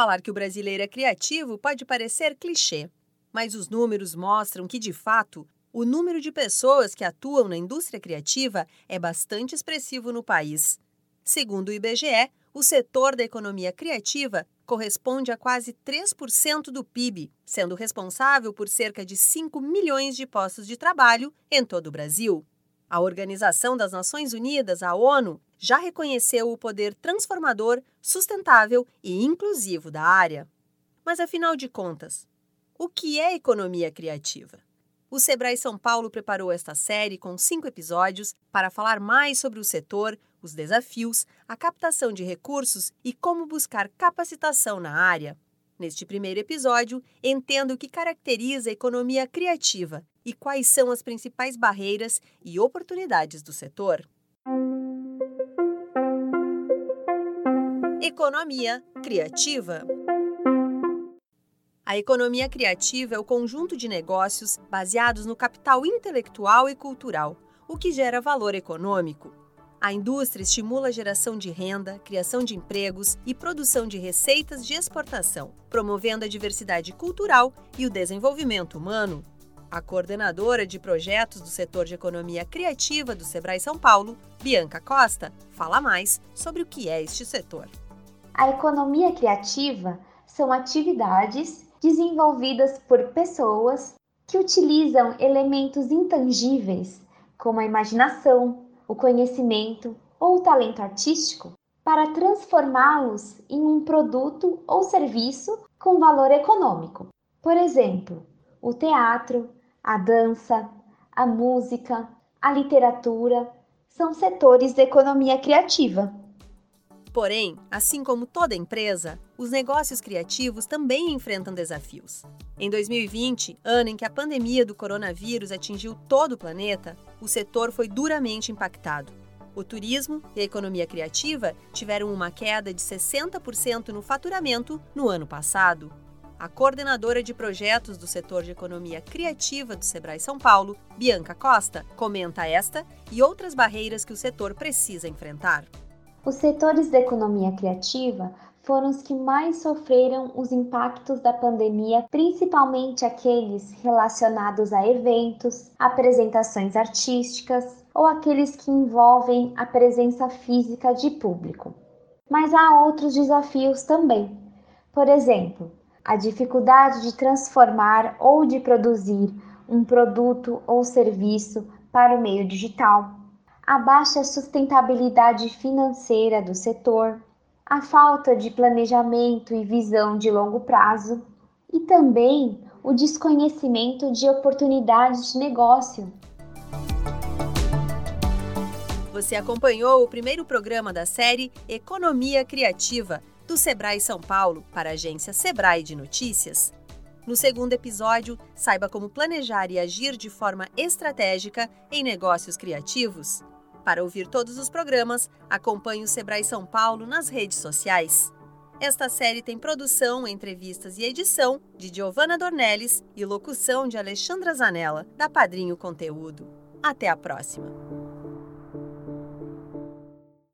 Falar que o brasileiro é criativo pode parecer clichê, mas os números mostram que, de fato, o número de pessoas que atuam na indústria criativa é bastante expressivo no país. Segundo o IBGE, o setor da economia criativa corresponde a quase 3% do PIB, sendo responsável por cerca de 5 milhões de postos de trabalho em todo o Brasil. A Organização das Nações Unidas, a ONU, já reconheceu o poder transformador, sustentável e inclusivo da área. Mas afinal de contas, o que é economia criativa? O Sebrae São Paulo preparou esta série com cinco episódios para falar mais sobre o setor, os desafios, a captação de recursos e como buscar capacitação na área. Neste primeiro episódio, entenda o que caracteriza a economia criativa e quais são as principais barreiras e oportunidades do setor. Economia criativa. A economia criativa é o conjunto de negócios baseados no capital intelectual e cultural, o que gera valor econômico. A indústria estimula a geração de renda, criação de empregos e produção de receitas de exportação, promovendo a diversidade cultural e o desenvolvimento humano. A coordenadora de projetos do setor de economia criativa do Sebrae São Paulo, Bianca Costa, fala mais sobre o que é este setor. A economia criativa são atividades desenvolvidas por pessoas que utilizam elementos intangíveis, como a imaginação, o conhecimento ou o talento artístico, para transformá-los em um produto ou serviço com valor econômico. Por exemplo, o teatro, a dança, a música, a literatura são setores da economia criativa. Porém, assim como toda empresa, os negócios criativos também enfrentam desafios. Em 2020, ano em que a pandemia do coronavírus atingiu todo o planeta, o setor foi duramente impactado. O turismo e a economia criativa tiveram uma queda de 60% no faturamento no ano passado. A coordenadora de projetos do setor de economia criativa do Sebrae São Paulo, Bianca Costa, comenta esta e outras barreiras que o setor precisa enfrentar. Os setores da economia criativa foram os que mais sofreram os impactos da pandemia, principalmente aqueles relacionados a eventos, apresentações artísticas ou aqueles que envolvem a presença física de público. Mas há outros desafios também. Por exemplo, a dificuldade de transformar ou de produzir um produto ou serviço para o meio digital a baixa sustentabilidade financeira do setor, a falta de planejamento e visão de longo prazo e também o desconhecimento de oportunidades de negócio. Você acompanhou o primeiro programa da série Economia Criativa do Sebrae São Paulo para a agência Sebrae de Notícias. No segundo episódio, saiba como planejar e agir de forma estratégica em negócios criativos. Para ouvir todos os programas, acompanhe o Sebrae São Paulo nas redes sociais. Esta série tem produção, entrevistas e edição de Giovanna Dornelles e locução de Alexandra Zanella, da Padrinho Conteúdo. Até a próxima!